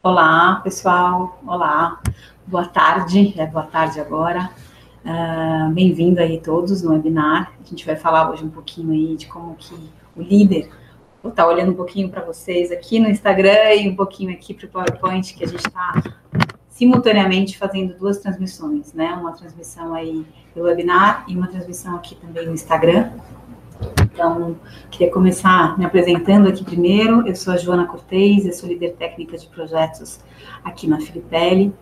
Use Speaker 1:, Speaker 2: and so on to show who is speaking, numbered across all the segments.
Speaker 1: Olá, pessoal. Olá. Boa tarde. É boa tarde agora. Uh, Bem-vindo aí todos no webinar. A gente vai falar hoje um pouquinho aí de como que o líder vou estar olhando um pouquinho para vocês aqui no Instagram e um pouquinho aqui para o PowerPoint, que a gente está simultaneamente fazendo duas transmissões, né? Uma transmissão aí pelo webinar e uma transmissão aqui também no Instagram. Então, queria começar me apresentando aqui primeiro. Eu sou a Joana Cortez, eu sou líder técnica de projetos aqui na Filipelli.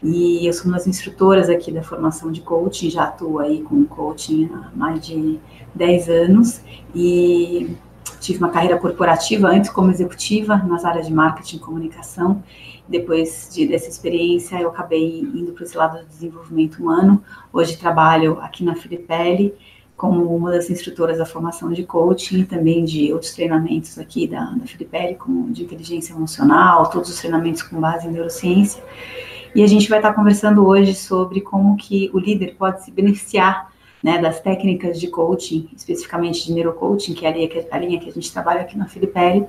Speaker 1: E eu sou uma das instrutoras aqui da formação de coaching, já atuo aí com coaching há mais de 10 anos. E tive uma carreira corporativa antes como executiva nas áreas de marketing e comunicação. Depois de, dessa experiência, eu acabei indo para esse lado do desenvolvimento humano. Hoje trabalho aqui na Filipelli como uma das instrutoras da formação de coaching e também de outros treinamentos aqui da, da Filipelli, como de inteligência emocional, todos os treinamentos com base em neurociência. E a gente vai estar conversando hoje sobre como que o líder pode se beneficiar né, das técnicas de coaching, especificamente de neurocoaching, que é a linha que a, linha que a gente trabalha aqui na Filipelli,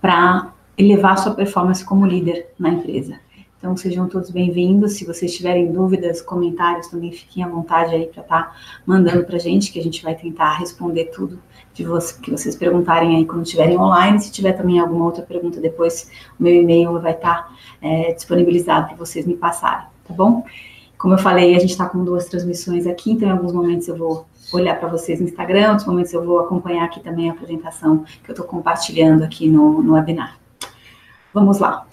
Speaker 1: para elevar sua performance como líder na empresa. Então, sejam todos bem-vindos. Se vocês tiverem dúvidas, comentários, também fiquem à vontade aí para estar tá mandando para a gente, que a gente vai tentar responder tudo de você, que vocês perguntarem aí quando estiverem online. Se tiver também alguma outra pergunta depois, o meu e-mail vai estar tá, é, disponibilizado para vocês me passarem, tá bom? Como eu falei, a gente está com duas transmissões aqui, então em alguns momentos eu vou olhar para vocês no Instagram, em outros momentos eu vou acompanhar aqui também a apresentação que eu estou compartilhando aqui no, no webinar. Vamos lá.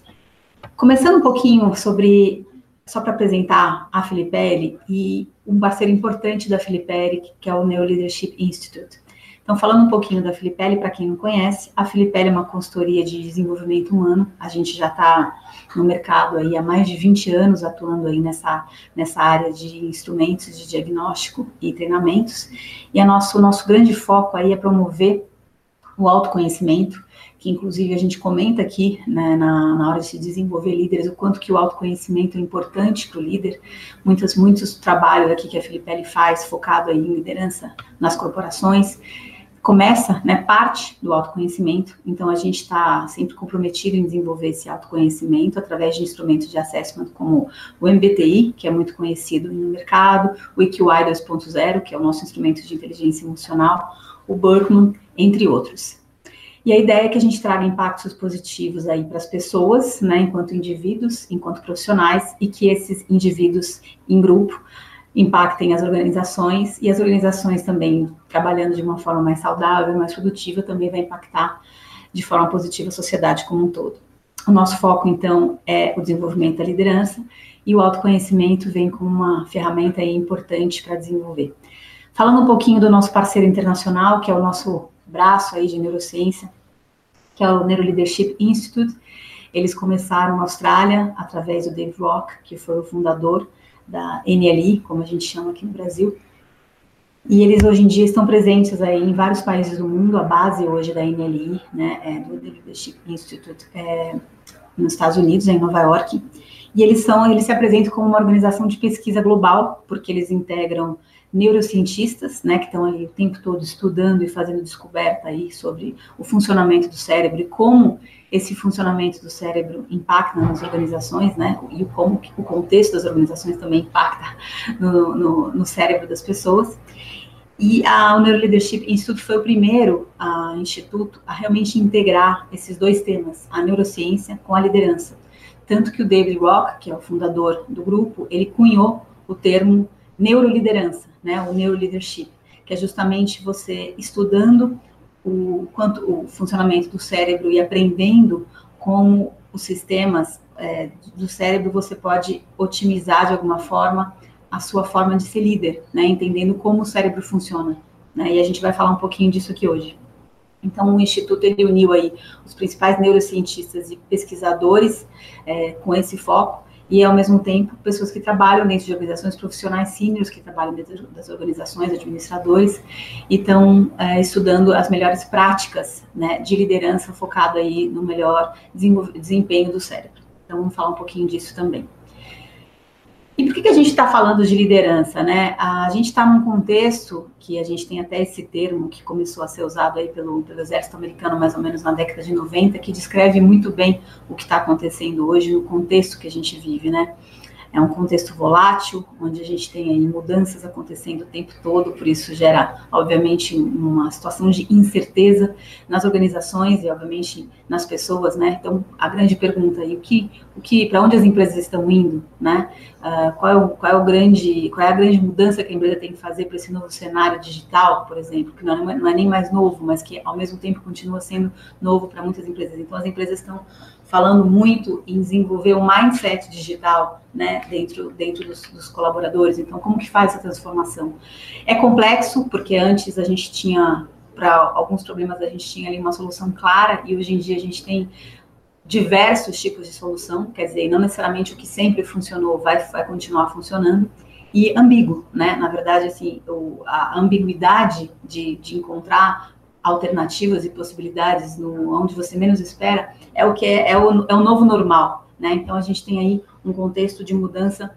Speaker 1: Começando um pouquinho sobre, só para apresentar a Filipelli e um parceiro importante da Filipelli, que é o Neo Leadership Institute. Então, falando um pouquinho da Filipelli, para quem não conhece, a Filipelli é uma consultoria de desenvolvimento humano. A gente já está no mercado aí há mais de 20 anos atuando aí nessa, nessa área de instrumentos de diagnóstico e treinamentos. E a nosso, o nosso grande foco aí é promover o autoconhecimento que inclusive a gente comenta aqui né, na, na, hora de se desenvolver líderes, o quanto que o autoconhecimento é importante para o líder. Muitos, muitos trabalhos aqui que a Filipelli faz, focado em liderança nas corporações, começa, né, parte do autoconhecimento, então a gente está sempre comprometido em desenvolver esse autoconhecimento através de instrumentos de assessment como o MBTI, que é muito conhecido no mercado, o EQI 2.0, que é o nosso instrumento de inteligência emocional, o Berkman, entre outros. E a ideia é que a gente traga impactos positivos aí para as pessoas, né, enquanto indivíduos, enquanto profissionais, e que esses indivíduos em grupo impactem as organizações e as organizações também trabalhando de uma forma mais saudável, mais produtiva, também vai impactar de forma positiva a sociedade como um todo. O nosso foco, então, é o desenvolvimento da liderança e o autoconhecimento vem como uma ferramenta importante para desenvolver. Falando um pouquinho do nosso parceiro internacional, que é o nosso braço aí de neurociência, que é o Neuroleadership Institute. Eles começaram na Austrália através do Dave Rock, que foi o fundador da NLI, como a gente chama aqui no Brasil. E eles hoje em dia estão presentes aí em vários países do mundo. A base hoje da NLI, né, é do Leadership Institute, é, nos Estados Unidos, em Nova York. E eles são, eles se apresentam como uma organização de pesquisa global, porque eles integram neurocientistas, né, que estão ali o tempo todo estudando e fazendo descoberta aí sobre o funcionamento do cérebro e como esse funcionamento do cérebro impacta nas organizações, né, e como o contexto das organizações também impacta no, no, no cérebro das pessoas. E a, o Neuroleadership Institute foi o primeiro a, instituto a realmente integrar esses dois temas, a neurociência com a liderança. Tanto que o David Rock, que é o fundador do grupo, ele cunhou o termo neuroliderança, né, o neuroleadership, que é justamente você estudando o quanto o funcionamento do cérebro e aprendendo como os sistemas é, do cérebro você pode otimizar de alguma forma a sua forma de ser líder, né, entendendo como o cérebro funciona. Né, e a gente vai falar um pouquinho disso aqui hoje. Então, o Instituto ele uniu aí os principais neurocientistas e pesquisadores é, com esse foco e, ao mesmo tempo, pessoas que trabalham dentro de organizações profissionais seniors, que trabalham dentro das organizações, administradores, e estão é, estudando as melhores práticas né, de liderança focado aí no melhor desempenho do cérebro. Então, vamos falar um pouquinho disso também. E por que, que a gente está falando de liderança, né? A gente está num contexto que a gente tem até esse termo que começou a ser usado aí pelo, pelo exército americano mais ou menos na década de 90, que descreve muito bem o que está acontecendo hoje no contexto que a gente vive, né? É um contexto volátil, onde a gente tem mudanças acontecendo o tempo todo, por isso gera, obviamente, uma situação de incerteza nas organizações e, obviamente, nas pessoas, né? Então, a grande pergunta aí, o que, o que, para onde as empresas estão indo, né? Uh, qual, é o, qual é o grande, qual é a grande mudança que a empresa tem que fazer para esse novo cenário digital, por exemplo, que não é, não é nem mais novo, mas que ao mesmo tempo continua sendo novo para muitas empresas. Então, as empresas estão falando muito em desenvolver o mindset digital, né, dentro, dentro dos, dos, colaboradores. Então, como que faz essa transformação? É complexo, porque antes a gente tinha, para alguns problemas, a gente tinha ali uma solução clara, e hoje em dia a gente tem diversos tipos de solução, quer dizer, não necessariamente o que sempre funcionou vai, vai continuar funcionando, e ambíguo, né? Na verdade, assim, o, a ambiguidade de, de encontrar alternativas e possibilidades no onde você menos espera é o que é, é, o, é o novo normal, né? Então a gente tem aí um contexto de mudança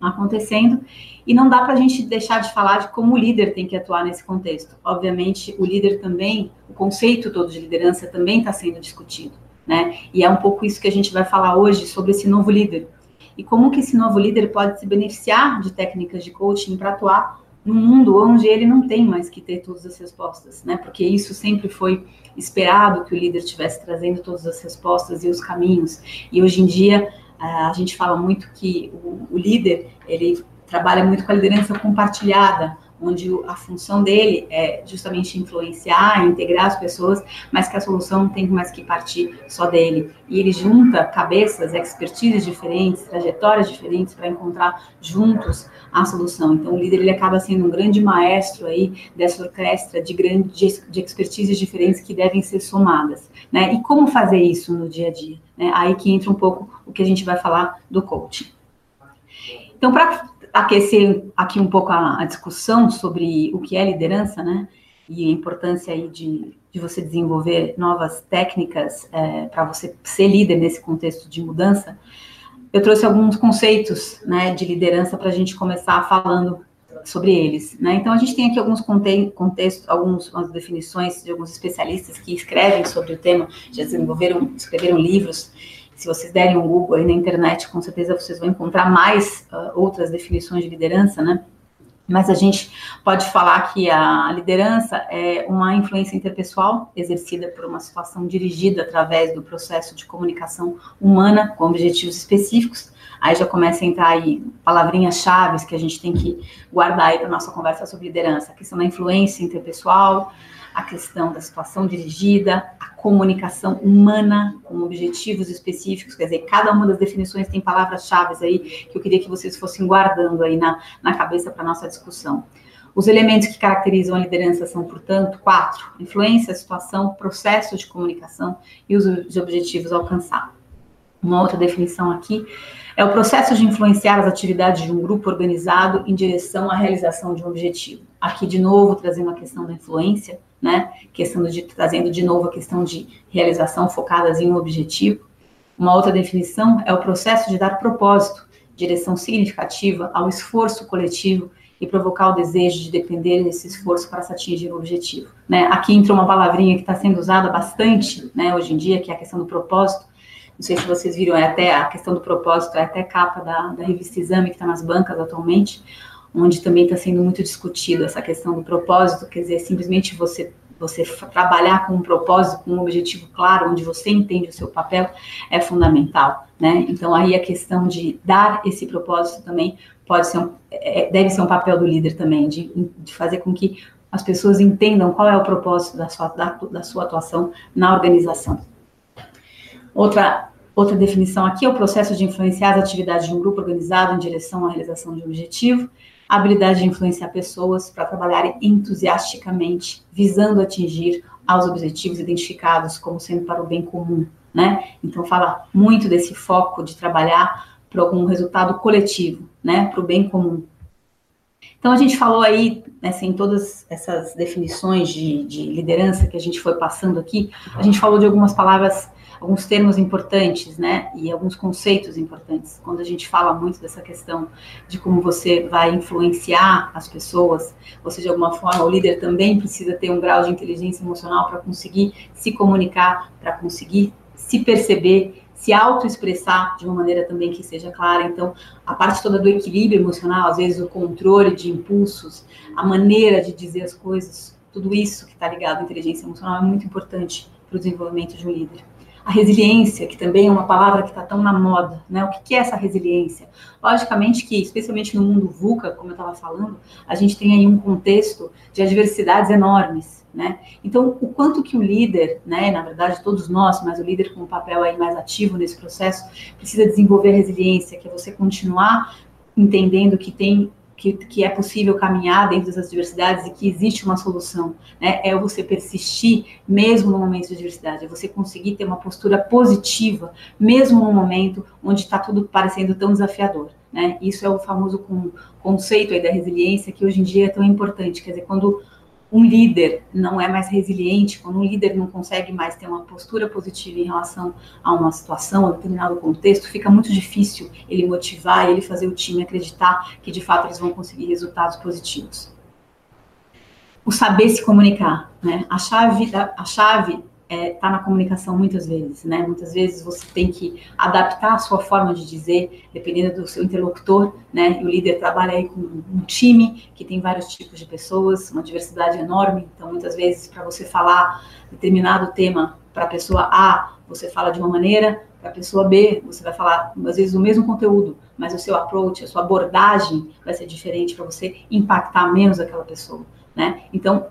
Speaker 1: acontecendo e não dá para a gente deixar de falar de como o líder tem que atuar nesse contexto. Obviamente, o líder também, o conceito todo de liderança também está sendo discutido, né? E é um pouco isso que a gente vai falar hoje sobre esse novo líder e como que esse novo líder pode se beneficiar de técnicas de coaching para atuar num mundo onde ele não tem mais que ter todas as respostas, né? Porque isso sempre foi esperado que o líder estivesse trazendo todas as respostas e os caminhos. E hoje em dia a gente fala muito que o, o líder ele trabalha muito com a liderança compartilhada, onde a função dele é justamente influenciar, integrar as pessoas, mas que a solução não tem mais que partir só dele. E ele junta cabeças, expertises diferentes, trajetórias diferentes para encontrar juntos a solução. Então, o líder ele acaba sendo um grande maestro aí dessa orquestra de grandes de expertises diferentes que devem ser somadas, né? E como fazer isso no dia a dia? Né? Aí que entra um pouco o que a gente vai falar do coaching. Então, para aquecer aqui um pouco a, a, discussão sobre o que é liderança, né? E a importância aí de, de você desenvolver novas técnicas é, para você ser líder nesse contexto de mudança. Eu trouxe alguns conceitos, né, de liderança para a gente começar falando sobre eles, né? Então a gente tem aqui alguns contextos, algumas definições de alguns especialistas que escrevem sobre o tema, já desenvolveram, escreveram livros se vocês derem um Google aí na internet, com certeza vocês vão encontrar mais uh, outras definições de liderança, né? Mas a gente pode falar que a liderança é uma influência interpessoal exercida por uma situação dirigida através do processo de comunicação humana com objetivos específicos. Aí já começa a entrar aí palavrinhas-chave que a gente tem que guardar aí para nossa conversa sobre liderança. A questão da influência interpessoal, a questão da situação dirigida, comunicação humana com objetivos específicos, quer dizer, cada uma das definições tem palavras-chave aí que eu queria que vocês fossem guardando aí na, na cabeça para nossa discussão. Os elementos que caracterizam a liderança são, portanto, quatro: influência, situação, processo de comunicação e os, os objetivos alcançados. Uma outra definição aqui é o processo de influenciar as atividades de um grupo organizado em direção à realização de um objetivo. Aqui, de novo, trazendo a questão da influência, né? Questão de, trazendo de novo a questão de realização focadas em um objetivo. Uma outra definição é o processo de dar propósito, direção significativa ao esforço coletivo e provocar o desejo de depender desse esforço para se atingir o objetivo. Né? Aqui entra uma palavrinha que está sendo usada bastante né, hoje em dia, que é a questão do propósito, não sei se vocês viram, é até a questão do propósito, é até capa da, da revista Exame, que está nas bancas atualmente, onde também está sendo muito discutido essa questão do propósito, quer dizer, simplesmente você você trabalhar com um propósito, com um objetivo claro, onde você entende o seu papel, é fundamental, né? Então aí a questão de dar esse propósito também pode ser um, é, deve ser um papel do líder também, de, de fazer com que as pessoas entendam qual é o propósito da sua, da, da sua atuação na organização. Outra, outra definição aqui é o processo de influenciar as atividades de um grupo organizado em direção à realização de um objetivo, a habilidade de influenciar pessoas para trabalharem entusiasticamente, visando atingir aos objetivos identificados como sendo para o bem comum, né? Então fala muito desse foco de trabalhar para algum resultado coletivo, né? Para o bem comum. Então, a gente falou aí, né, assim, todas essas definições de, de, liderança que a gente foi passando aqui, a gente falou de algumas palavras, alguns termos importantes, né, e alguns conceitos importantes. Quando a gente fala muito dessa questão de como você vai influenciar as pessoas, você, de alguma forma, o líder também precisa ter um grau de inteligência emocional para conseguir se comunicar, para conseguir se perceber se autoexpressar de uma maneira também que seja clara. Então, a parte toda do equilíbrio emocional, às vezes o controle de impulsos, a maneira de dizer as coisas, tudo isso que está ligado à inteligência emocional é muito importante para o desenvolvimento de um líder. A resiliência, que também é uma palavra que está tão na moda, né? O que é essa resiliência? Logicamente que, especialmente no mundo VUCA, como eu estava falando, a gente tem aí um contexto de adversidades enormes, né? Então, o quanto que o líder, né, na verdade todos nós, mas o líder com um papel aí mais ativo nesse processo, precisa desenvolver resiliência, que é você continuar entendendo que tem que, que, é possível caminhar dentro das diversidades e que existe uma solução, né? É você persistir mesmo no momento de diversidade, é você conseguir ter uma postura positiva mesmo no momento onde está tudo parecendo tão desafiador, né? Isso é o famoso conceito aí da resiliência que hoje em dia é tão importante, quer dizer, quando um líder não é mais resiliente, quando um líder não consegue mais ter uma postura positiva em relação a uma situação, a um determinado contexto, fica muito difícil ele motivar, ele fazer o time acreditar que de fato eles vão conseguir resultados positivos. O saber se comunicar, né? A chave, a chave está é, tá na comunicação muitas vezes, né? Muitas vezes você tem que adaptar a sua forma de dizer, dependendo do seu interlocutor, né? E o líder trabalha aí com um time que tem vários tipos de pessoas, uma diversidade enorme. Então, muitas vezes, para você falar determinado tema para a pessoa A, você fala de uma maneira, para a pessoa B, você vai falar, às vezes, o mesmo conteúdo, mas o seu approach, a sua abordagem vai ser diferente para você impactar menos aquela pessoa, né? Então,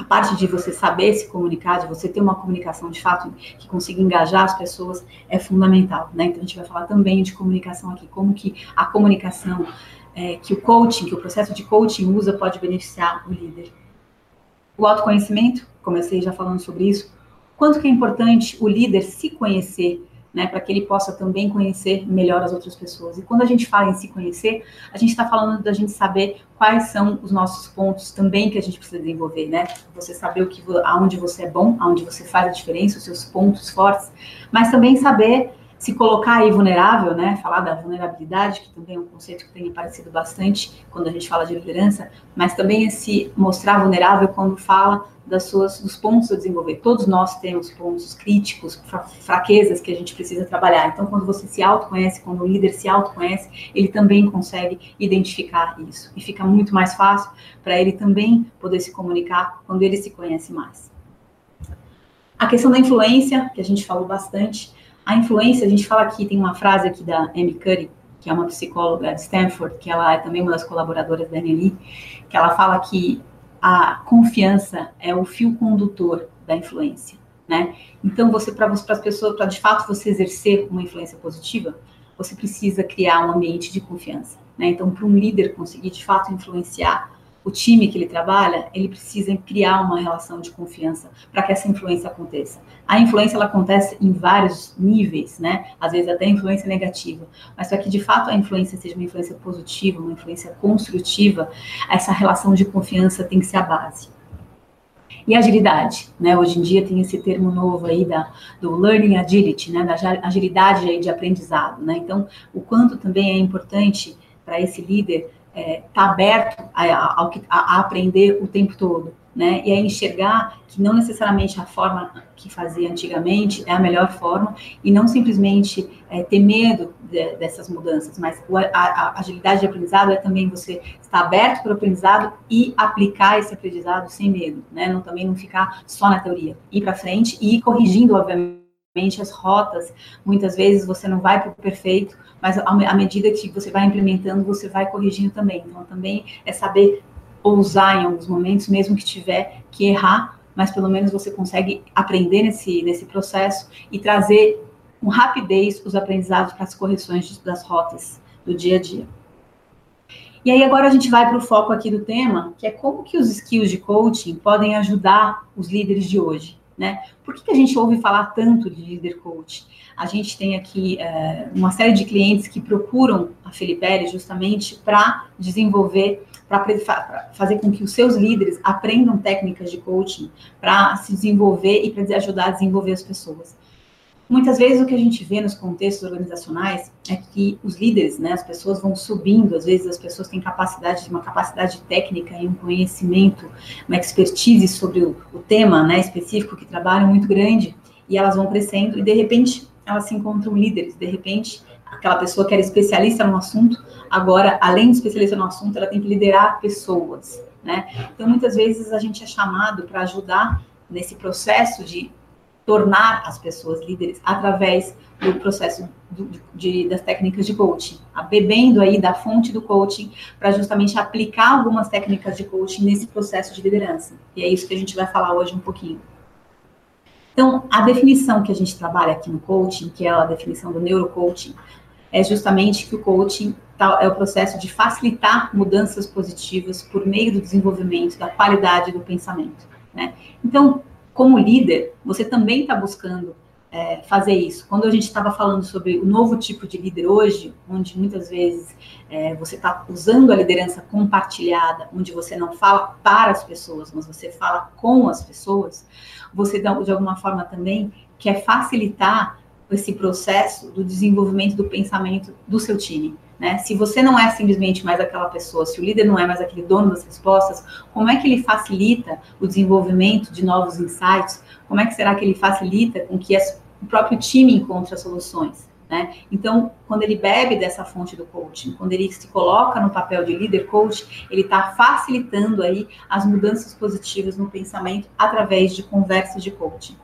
Speaker 1: a parte de você saber se comunicar, de você ter uma comunicação de fato que consiga engajar as pessoas é fundamental, né? Então a gente vai falar também de comunicação aqui, como que a comunicação, é, que o coaching, que o processo de coaching usa pode beneficiar o líder. O autoconhecimento, comecei já falando sobre isso, quanto que é importante o líder se conhecer né, para que ele possa também conhecer melhor as outras pessoas. E quando a gente fala em se conhecer, a gente está falando da gente saber quais são os nossos pontos também que a gente precisa desenvolver, né? Você saber o que, aonde você é bom, aonde você faz a diferença, os seus pontos fortes, mas também saber se colocar aí vulnerável, né? Falar da vulnerabilidade, que também é um conceito que tem aparecido bastante quando a gente fala de liderança, mas também esse mostrar vulnerável quando fala das suas, dos pontos a desenvolver. Todos nós temos pontos críticos, fraquezas que a gente precisa trabalhar. Então, quando você se autoconhece, quando o líder se autoconhece, ele também consegue identificar isso. E fica muito mais fácil para ele também poder se comunicar quando ele se conhece mais. A questão da influência, que a gente falou bastante. A influência, a gente fala aqui, tem uma frase aqui da Amy Curry, que é uma psicóloga de Stanford, que ela é também uma das colaboradoras da Anneli, que ela fala que a confiança é o fio condutor da influência, né? Então, você para as pessoas, para de fato você exercer uma influência positiva, você precisa criar um ambiente de confiança, né? Então, para um líder conseguir de fato influenciar o time que ele trabalha, ele precisa criar uma relação de confiança para que essa influência aconteça. A influência ela acontece em vários níveis, né? Às vezes até influência negativa, mas para que de fato a influência seja uma influência positiva, uma influência construtiva, essa relação de confiança tem que ser a base. E agilidade, né? Hoje em dia tem esse termo novo aí da, do learning agility, né? Da agilidade aí de aprendizado, né? Então, o quanto também é importante para esse líder está é, tá aberto a, a, a, aprender o tempo todo, né? E a enxergar que não necessariamente a forma que fazia antigamente é a melhor forma e não simplesmente é, ter medo de, dessas mudanças, mas a, a, agilidade de aprendizado é também você estar aberto para o aprendizado e aplicar esse aprendizado sem medo, né? Não também não ficar só na teoria, ir para frente e ir corrigindo, obviamente, as rotas. Muitas vezes você não vai para o perfeito, mas à medida que você vai implementando, você vai corrigindo também. Então, também é saber ousar em alguns momentos, mesmo que tiver que errar, mas pelo menos você consegue aprender nesse, nesse processo e trazer com rapidez os aprendizados para as correções das rotas do dia a dia. E aí agora a gente vai para o foco aqui do tema, que é como que os skills de coaching podem ajudar os líderes de hoje, né? Por que, que a gente ouve falar tanto de líder coach? A gente tem aqui é, uma série de clientes que procuram a Felipe justamente para desenvolver para fazer com que os seus líderes aprendam técnicas de coaching para se desenvolver e para ajudar a desenvolver as pessoas. Muitas vezes o que a gente vê nos contextos organizacionais é que os líderes, né, as pessoas vão subindo, às vezes as pessoas têm capacidade, uma capacidade técnica e um conhecimento, uma expertise sobre o, o tema, né, específico que trabalham muito grande, e elas vão crescendo e de repente elas se encontram líderes, de repente aquela pessoa que era especialista no assunto, agora além de especialista no assunto, ela tem que liderar pessoas, né? Então muitas vezes a gente é chamado para ajudar nesse processo de tornar as pessoas líderes através do processo do, de, das técnicas de coaching, bebendo aí da fonte do coaching para justamente aplicar algumas técnicas de coaching nesse processo de liderança. E é isso que a gente vai falar hoje um pouquinho. Então, a definição que a gente trabalha aqui no coaching, que é a definição do neurocoaching, é justamente que o coaching tá, é o processo de facilitar mudanças positivas por meio do desenvolvimento da qualidade do pensamento. Né? Então, como líder, você também está buscando é, fazer isso. Quando a gente estava falando sobre o novo tipo de líder hoje, onde muitas vezes é, você está usando a liderança compartilhada, onde você não fala para as pessoas, mas você fala com as pessoas, você de alguma forma também quer facilitar esse processo do desenvolvimento do pensamento do seu time. Né? Se você não é simplesmente mais aquela pessoa, se o líder não é mais aquele dono das respostas, como é que ele facilita o desenvolvimento de novos insights? Como é que será que ele facilita com que o próprio time encontre as soluções? Né? Então, quando ele bebe dessa fonte do coaching, quando ele se coloca no papel de líder coach, ele está facilitando aí as mudanças positivas no pensamento através de conversas de coaching.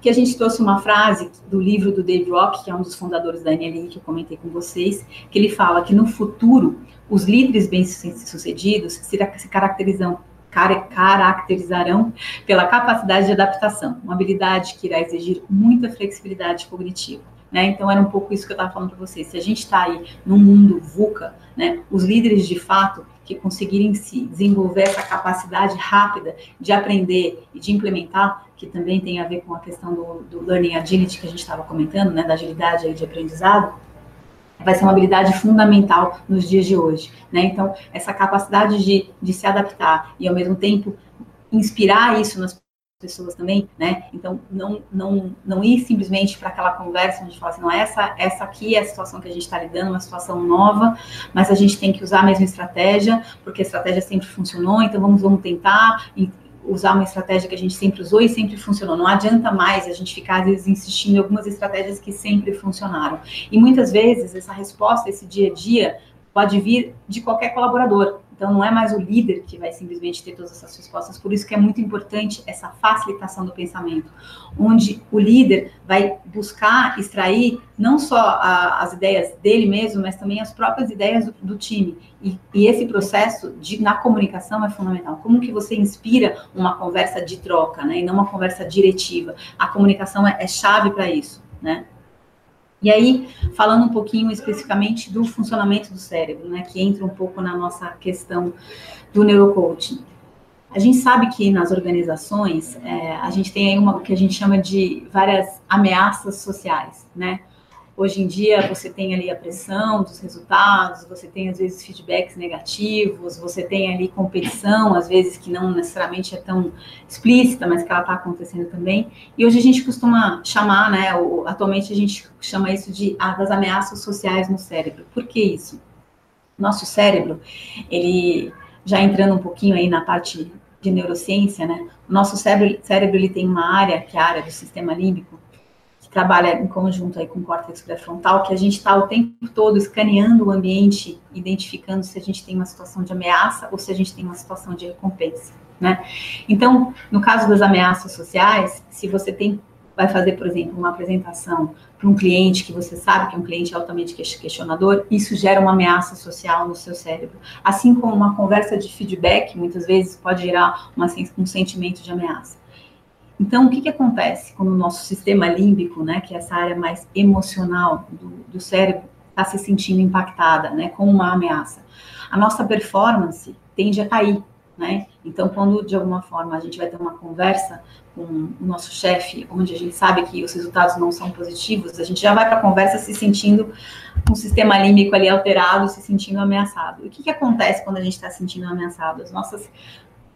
Speaker 1: Aqui a gente trouxe uma frase do livro do Dave Rock, que é um dos fundadores da NLI, que eu comentei com vocês, que ele fala que no futuro os líderes bem-sucedidos se caracterizam caracterizarão pela capacidade de adaptação, uma habilidade que irá exigir muita flexibilidade cognitiva. Né? Então, era um pouco isso que eu estava falando para vocês. Se a gente está aí num mundo VUCA, né, os líderes de fato que conseguirem se desenvolver essa capacidade rápida de aprender e de implementar, que também tem a ver com a questão do, do learning agility que a gente estava comentando, né, da agilidade aí de aprendizado, vai ser uma habilidade fundamental nos dias de hoje, né? Então, essa capacidade de, de se adaptar e, ao mesmo tempo, inspirar isso nas pessoas também, né? Então, não, não, não ir simplesmente para aquela conversa onde fala assim, não, essa, essa aqui é a situação que a gente está lidando, uma situação nova, mas a gente tem que usar a mesma estratégia, porque a estratégia sempre funcionou, então vamos, vamos tentar usar uma estratégia que a gente sempre usou e sempre funcionou. Não adianta mais a gente ficar, às vezes, insistindo em algumas estratégias que sempre funcionaram. E muitas vezes essa resposta, esse dia a dia, pode vir de qualquer colaborador. Então, não é mais o líder que vai simplesmente ter todas essas respostas. Por isso que é muito importante essa facilitação do pensamento, onde o líder vai buscar extrair não só a, as ideias dele mesmo, mas também as próprias ideias do, do time. E, e, esse processo de, na comunicação é fundamental. Como que você inspira uma conversa de troca, né, e não uma conversa diretiva? A comunicação é, é chave para isso, né? E aí, falando um pouquinho especificamente do funcionamento do cérebro, né, que entra um pouco na nossa questão do neurocoaching. A gente sabe que nas organizações é, a gente tem aí uma o que a gente chama de várias ameaças sociais, né? Hoje em dia você tem ali a pressão dos resultados, você tem às vezes feedbacks negativos, você tem ali competição, às vezes que não necessariamente é tão explícita, mas que ela está acontecendo também. E hoje a gente costuma chamar, né, atualmente a gente chama isso de ah, das ameaças sociais no cérebro. Por que isso? Nosso cérebro, ele já entrando um pouquinho aí na parte de neurociência, né? O nosso cérebro, cérebro ele tem uma área, que é a área do sistema límbico, trabalha em conjunto aí com o córtex pré-frontal, que a gente está o tempo todo escaneando o ambiente, identificando se a gente tem uma situação de ameaça ou se a gente tem uma situação de recompensa, né? Então, no caso das ameaças sociais, se você tem vai fazer, por exemplo, uma apresentação para um cliente que você sabe que é um cliente altamente questionador, isso gera uma ameaça social no seu cérebro. Assim como uma conversa de feedback, muitas vezes pode gerar uma, um sentimento de ameaça. Então, o que, que acontece quando o nosso sistema límbico, né, que é essa área mais emocional do, do cérebro, está se sentindo impactada, né, com uma ameaça? A nossa performance tende a cair, né? Então, quando de alguma forma a gente vai ter uma conversa com o nosso chefe, onde a gente sabe que os resultados não são positivos, a gente já vai para a conversa se sentindo com o sistema límbico ali alterado, se sentindo ameaçado. E o que, que acontece quando a gente está se sentindo ameaçado? As nossas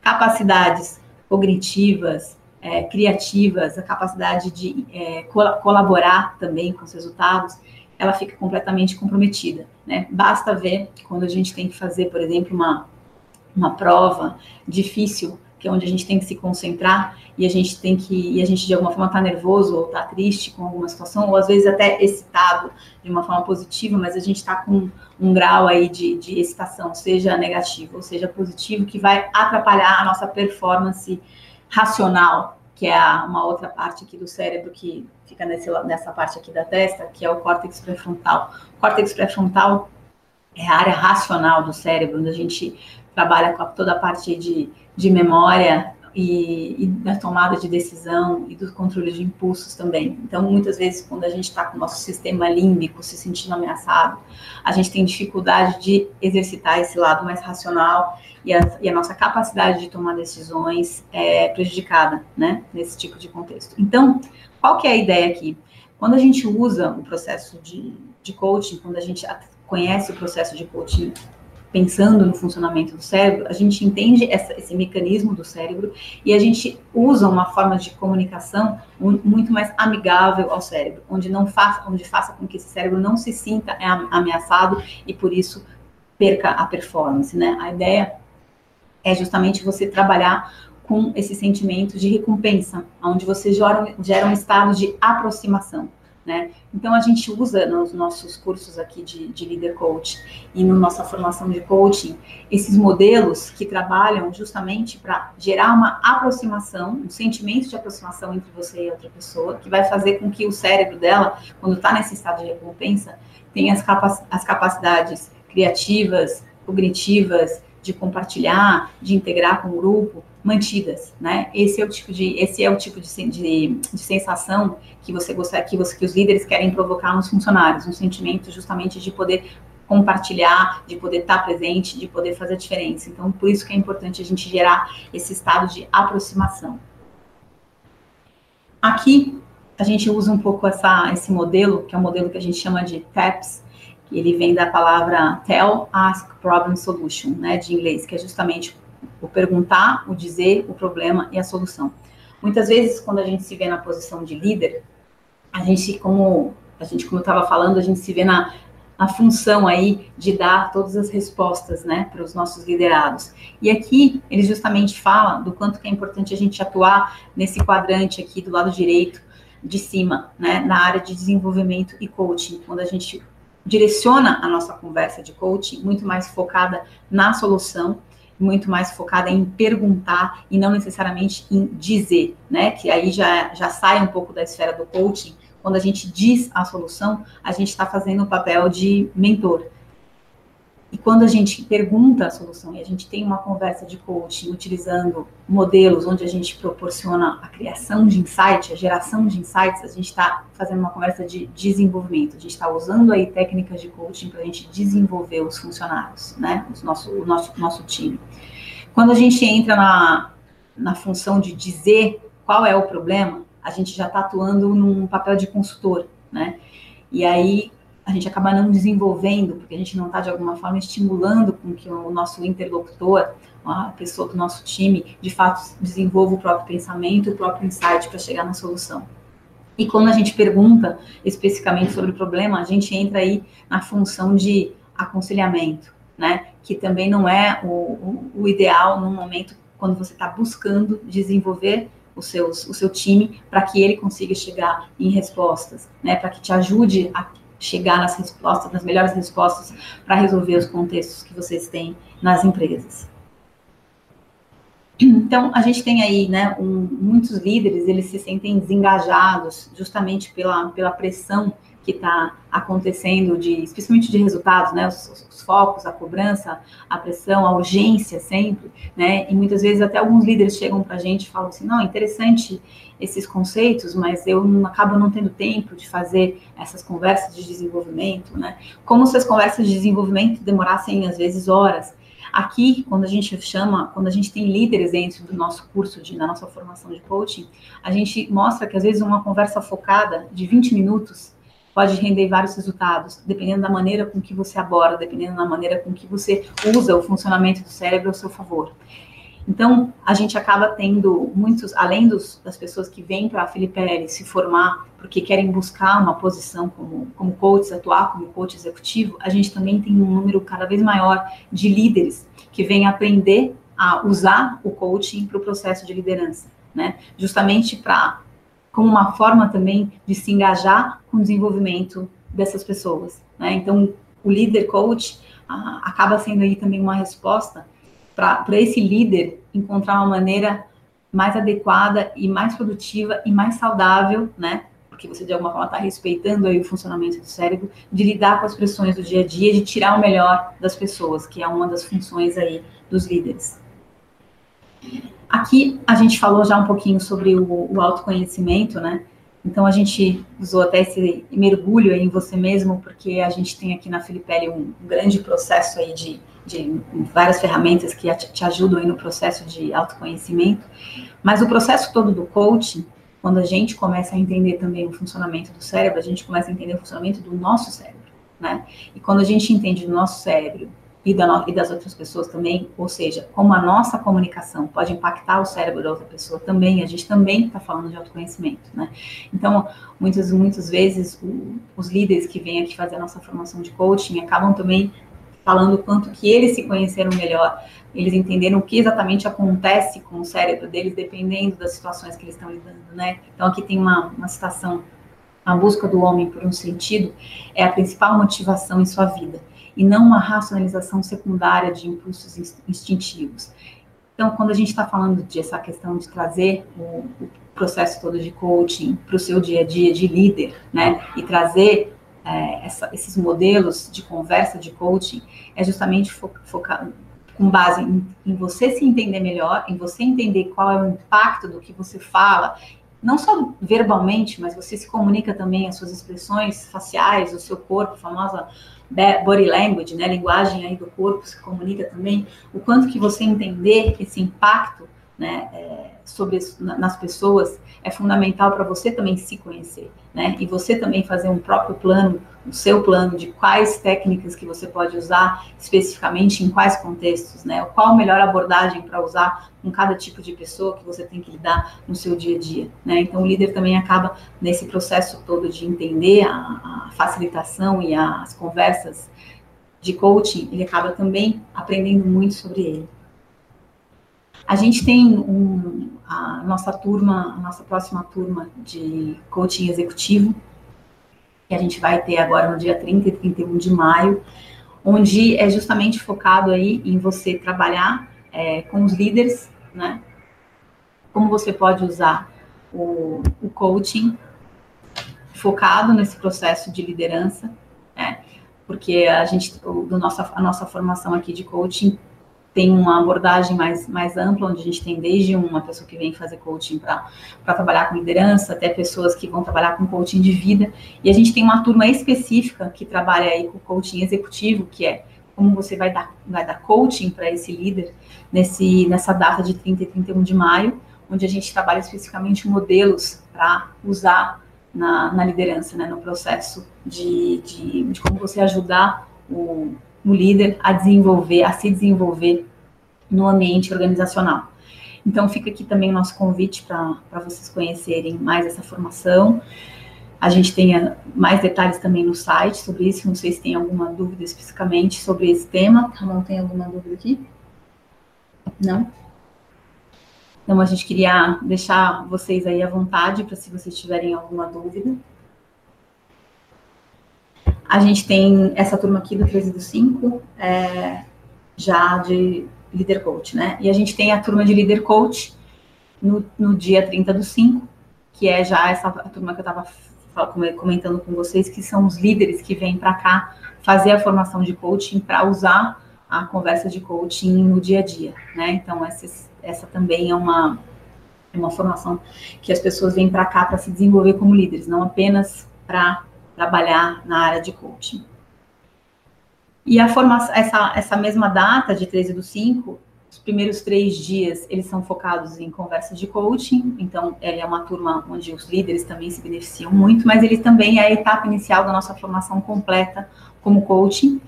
Speaker 1: capacidades cognitivas, é, criativas, a capacidade de é, colaborar também com os resultados, ela fica completamente comprometida. Né? Basta ver quando a gente tem que fazer, por exemplo, uma, uma prova difícil, que é onde a gente tem que se concentrar e a gente tem que, e a gente de alguma forma está nervoso ou está triste com alguma situação, ou às vezes até excitado de uma forma positiva, mas a gente está com um grau aí de, de excitação, seja negativo ou seja positivo, que vai atrapalhar a nossa performance racional, que é uma outra parte aqui do cérebro que fica nesse, nessa parte aqui da testa, que é o córtex pré-frontal. O córtex pré-frontal é a área racional do cérebro, onde a gente trabalha com toda a parte de, de memória e, e, da tomada de decisão e do controle de impulsos também. Então, muitas vezes, quando a gente está com o nosso sistema límbico se sentindo ameaçado, a gente tem dificuldade de exercitar esse lado mais racional e a, e a nossa capacidade de tomar decisões é prejudicada, né, nesse tipo de contexto. Então, qual que é a ideia aqui? Quando a gente usa o processo de, de coaching, quando a gente conhece o processo de coaching pensando no funcionamento do cérebro, a gente entende essa, esse mecanismo do cérebro e a gente usa uma forma de comunicação muito mais amigável ao cérebro, onde não faça, onde faça com que esse cérebro não se sinta ameaçado e por isso perca a performance, né? A ideia é justamente você trabalhar com esse sentimento de recompensa, onde você gera, gera um estado de aproximação. Né? Então, a gente usa nos nossos cursos aqui de, de líder coach e na nossa formação de coaching esses modelos que trabalham justamente para gerar uma aproximação, um sentimento de aproximação entre você e outra pessoa, que vai fazer com que o cérebro dela, quando está nesse estado de recompensa, tenha as, capac as capacidades criativas, cognitivas, de compartilhar, de integrar com o grupo, mantidas, né? Esse é o tipo de, esse é o tipo de, de, de sensação que você gostaria, que, você, que os líderes querem provocar nos funcionários, um sentimento justamente de poder compartilhar, de poder estar presente, de poder fazer a diferença. Então, por isso que é importante a gente gerar esse estado de aproximação. Aqui, a gente usa um pouco essa, esse modelo, que é um modelo que a gente chama de TAPS, que ele vem da palavra Tell, Ask, Problem, Solution, né, de inglês, que é justamente o perguntar, o dizer, o problema e a solução. Muitas vezes, quando a gente se vê na posição de líder, a gente, como a gente, como eu estava falando, a gente se vê na, na função aí de dar todas as respostas, né, para os nossos liderados. E aqui ele justamente fala do quanto que é importante a gente atuar nesse quadrante aqui do lado direito de cima, né, na área de desenvolvimento e coaching, quando a gente direciona a nossa conversa de coaching muito mais focada na solução muito mais focada em perguntar e não necessariamente em dizer, né? Que aí já, já sai um pouco da esfera do coaching. Quando a gente diz a solução, a gente está fazendo o papel de mentor. E quando a gente pergunta a solução e a gente tem uma conversa de coaching utilizando modelos onde a gente proporciona a criação de insights, a geração de insights, a gente está fazendo uma conversa de desenvolvimento. A gente está usando aí técnicas de coaching para a gente desenvolver os funcionários, né? O nosso, o nosso, nosso time. Quando a gente entra na, na função de dizer qual é o problema, a gente já está atuando num papel de consultor, né? E aí, gente acaba não desenvolvendo, porque a gente não está, de alguma forma, estimulando com que o nosso interlocutor, a pessoa do nosso time, de fato, desenvolva o próprio pensamento, o próprio insight para chegar na solução. E quando a gente pergunta especificamente sobre o problema, a gente entra aí na função de aconselhamento, né? Que também não é o, o, o ideal no momento quando você está buscando desenvolver os seus, o seu time para que ele consiga chegar em respostas, né? Para que te ajude a chegar nas respostas, nas melhores respostas para resolver os contextos que vocês têm nas empresas. Então, a gente tem aí, né, um, muitos líderes, eles se sentem desengajados justamente pela, pela pressão que está acontecendo, de, especialmente de resultados, né, os, os, focos, a cobrança, a pressão, a urgência sempre, né, e muitas vezes até alguns líderes chegam para a gente e falam assim, não, interessante esses conceitos, mas eu não, acabo não tendo tempo de fazer essas conversas de desenvolvimento, né, como se as conversas de desenvolvimento demorassem às vezes horas, Aqui, quando a gente chama, quando a gente tem líderes dentro do nosso curso, de, na nossa formação de coaching, a gente mostra que às vezes uma conversa focada de 20 minutos pode render vários resultados, dependendo da maneira com que você aborda, dependendo da maneira com que você usa o funcionamento do cérebro ao seu favor. Então, a gente acaba tendo muitos, além dos, das pessoas que vêm para a Filipe se formar porque querem buscar uma posição como, como coach, atuar como coach executivo, a gente também tem um número cada vez maior de líderes que vêm aprender a usar o coaching para o processo de liderança, né? Justamente para como uma forma também de se engajar com o desenvolvimento dessas pessoas, né? Então, o líder coach ah, acaba sendo aí também uma resposta para esse líder encontrar uma maneira mais adequada e mais produtiva e mais saudável, né? Porque você de alguma forma está respeitando aí o funcionamento do cérebro, de lidar com as pressões do dia a dia, de tirar o melhor das pessoas, que é uma das funções aí dos líderes. Aqui a gente falou já um pouquinho sobre o, o autoconhecimento, né? Então a gente usou até esse mergulho em você mesmo, porque a gente tem aqui na Filipelli um grande processo aí de de várias ferramentas que te ajudam aí no processo de autoconhecimento, mas o processo todo do coaching, quando a gente começa a entender também o funcionamento do cérebro, a gente começa a entender o funcionamento do nosso cérebro, né? E quando a gente entende do nosso cérebro e, da e das outras pessoas também, ou seja, como a nossa comunicação pode impactar o cérebro da outra pessoa também, a gente também está falando de autoconhecimento, né? Então, muitas, muitas vezes, o, os líderes que vêm aqui fazer a nossa formação de coaching acabam também falando o quanto que eles se conheceram melhor, eles entenderam o que exatamente acontece com o cérebro deles, dependendo das situações que eles estão lidando, né? Então, aqui tem uma, uma citação, a busca do homem por um sentido é a principal motivação em sua vida, e não uma racionalização secundária de impulsos instintivos. Então, quando a gente está falando de essa questão de trazer o, o processo todo de coaching para o seu dia a dia de líder, né, e trazer é, essa, esses modelos de conversa, de coaching, é justamente focar com base em, em, você se entender melhor, em você entender qual é o impacto do que você fala, não só verbalmente, mas você se comunica também as suas expressões faciais, o seu corpo, a famosa body language, né, linguagem aí do corpo se comunica também, o quanto que você entender esse impacto, né, é, sobre nas pessoas é fundamental para você também se conhecer, né? E você também fazer um próprio plano, o seu plano de quais técnicas que você pode usar especificamente em quais contextos, né? Qual a melhor abordagem para usar com cada tipo de pessoa que você tem que lidar no seu dia a dia, né? Então o líder também acaba nesse processo todo de entender a, a facilitação e as conversas de coaching, ele acaba também aprendendo muito sobre ele. A gente tem um, a nossa turma, a nossa próxima turma de coaching executivo, que a gente vai ter agora no dia 30 e 31 de maio, onde é justamente focado aí em você trabalhar é, com os líderes, né? Como você pode usar o, o coaching focado nesse processo de liderança, né? Porque a gente, do nossa, a nossa formação aqui de coaching tem uma abordagem mais, mais ampla, onde a gente tem desde uma pessoa que vem fazer coaching para trabalhar com liderança, até pessoas que vão trabalhar com coaching de vida, e a gente tem uma turma específica que trabalha aí com coaching executivo, que é como você vai dar, vai dar coaching para esse líder nesse, nessa data de 30 e 31 de maio, onde a gente trabalha especificamente modelos para usar na, na, liderança, né, no processo de, de, de como você ajudar o, o líder a desenvolver, a se desenvolver no ambiente organizacional. Então, fica aqui também o nosso convite para vocês conhecerem mais essa formação. A gente tem mais detalhes também no site sobre isso. Não sei se tem alguma dúvida especificamente sobre esse tema. Não tem alguma dúvida aqui? Não? Então, a gente queria deixar vocês aí à vontade para se vocês tiverem alguma dúvida. A gente tem essa turma aqui do 13 do 5, é, já de líder coach, né? E a gente tem a turma de líder coach no, no dia 30 do 5, que é já essa turma que eu estava comentando com vocês, que são os líderes que vêm para cá fazer a formação de coaching para usar a conversa de coaching no dia a dia, né? Então, essa, essa também é uma, é uma formação que as pessoas vêm para cá para se desenvolver como líderes, não apenas para trabalhar na área de coaching. E a formação, essa, essa mesma data, de 13 do 5, os primeiros três dias, eles são focados em conversa de coaching, então ela é uma turma onde os líderes também se beneficiam muito, mas ele também é a etapa inicial da nossa formação completa como coaching,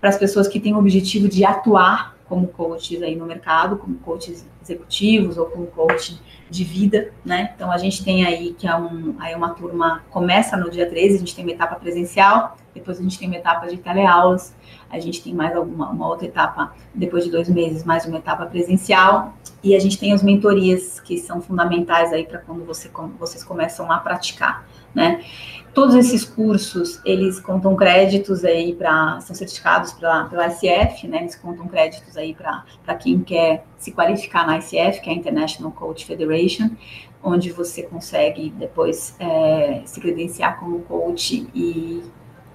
Speaker 1: para as pessoas que têm o objetivo de atuar como coaches aí no mercado, como coaches executivos ou como coach de vida, né? Então a gente tem aí que é um, aí uma turma começa no dia 13, a gente tem uma etapa presencial, depois a gente tem uma etapa de teleaulas, a gente tem mais alguma uma outra etapa depois de dois meses, mais uma etapa presencial, e a gente tem as mentorias que são fundamentais aí para quando você, vocês começam a praticar, né? Todos esses cursos, eles contam créditos aí para, são certificados pela, pela ICF, né? Eles contam créditos aí para quem quer se qualificar na ICF, que é a International Coach Federation, onde você consegue depois é, se credenciar como coach e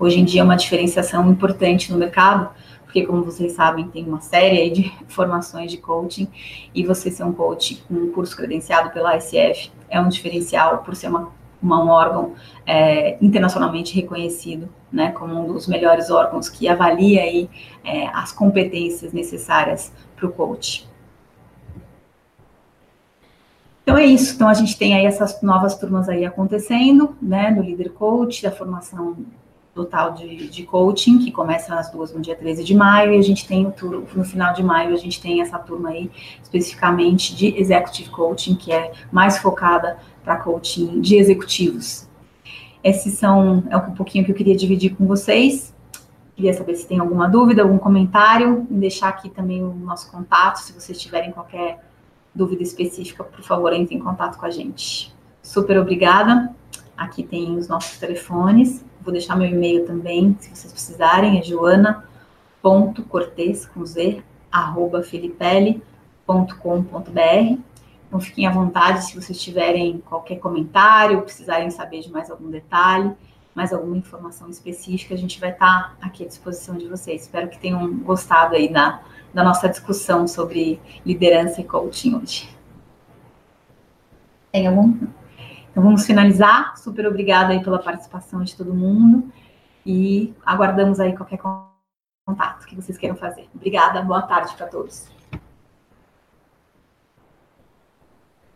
Speaker 1: hoje em dia é uma diferenciação importante no mercado, porque como vocês sabem, tem uma série de formações de coaching, e você ser um coach com um curso credenciado pela ICF é um diferencial por ser uma uma, um órgão é, internacionalmente reconhecido, né, como um dos melhores órgãos que avalia aí é, as competências necessárias para o coach. Então é isso. Então a gente tem aí essas novas turmas aí acontecendo, né, do líder coach, da formação total de, de coaching, que começa as duas no dia 13 de maio, e a gente tem o tour, no final de maio, a gente tem essa turma aí especificamente de executive coaching, que é mais focada para coaching de executivos. Esses são é um pouquinho que eu queria dividir com vocês. Queria saber se tem alguma dúvida, algum comentário, e deixar aqui também o nosso contato, se vocês tiverem qualquer dúvida específica, por favor, entre em contato com a gente. Super obrigada. Aqui tem os nossos telefones. Vou deixar meu e-mail também, se vocês precisarem, é joana.cortez, com z, arroba. Então, fiquem à vontade se vocês tiverem qualquer comentário, precisarem saber de mais algum detalhe, mais alguma informação específica, a gente vai estar aqui à disposição de vocês. Espero que tenham gostado aí da, da nossa discussão sobre liderança e coaching hoje. Tem algum? Então vamos finalizar. Super obrigada aí pela participação de todo mundo e aguardamos aí qualquer contato que vocês queiram fazer. Obrigada, boa tarde para todos.